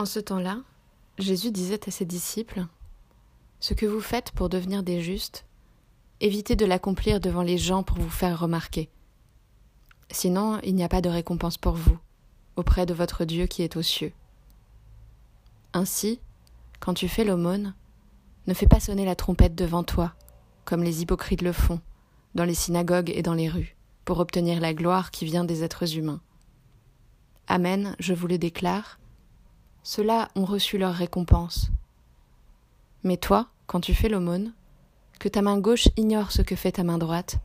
En ce temps-là, Jésus disait à ses disciples Ce que vous faites pour devenir des justes, évitez de l'accomplir devant les gens pour vous faire remarquer. Sinon, il n'y a pas de récompense pour vous, auprès de votre Dieu qui est aux cieux. Ainsi, quand tu fais l'aumône, ne fais pas sonner la trompette devant toi, comme les hypocrites le font, dans les synagogues et dans les rues, pour obtenir la gloire qui vient des êtres humains. Amen, je vous le déclare, ceux-là ont reçu leur récompense. Mais toi, quand tu fais l'aumône, que ta main gauche ignore ce que fait ta main droite,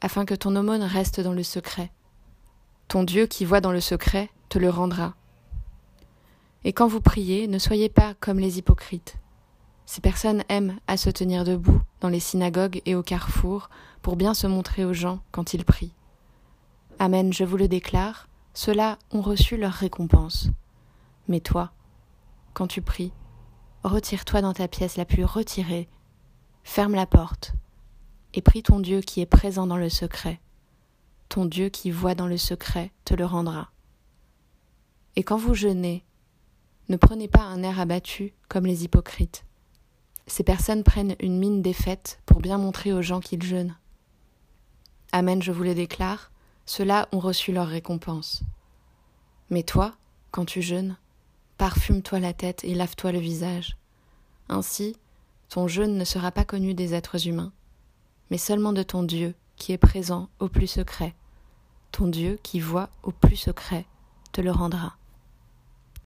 afin que ton aumône reste dans le secret. Ton Dieu qui voit dans le secret te le rendra. Et quand vous priez, ne soyez pas comme les hypocrites. Ces personnes aiment à se tenir debout dans les synagogues et au carrefour pour bien se montrer aux gens quand ils prient. Amen, je vous le déclare, ceux-là ont reçu leur récompense. Mais toi, quand tu pries, retire-toi dans ta pièce la plus retirée, ferme la porte, et prie ton Dieu qui est présent dans le secret. Ton Dieu qui voit dans le secret te le rendra. Et quand vous jeûnez, ne prenez pas un air abattu comme les hypocrites. Ces personnes prennent une mine défaite pour bien montrer aux gens qu'ils jeûnent. Amen, je vous le déclare, ceux-là ont reçu leur récompense. Mais toi, quand tu jeûnes, Parfume-toi la tête et lave-toi le visage. Ainsi, ton jeûne ne sera pas connu des êtres humains, mais seulement de ton Dieu qui est présent au plus secret. Ton Dieu qui voit au plus secret te le rendra.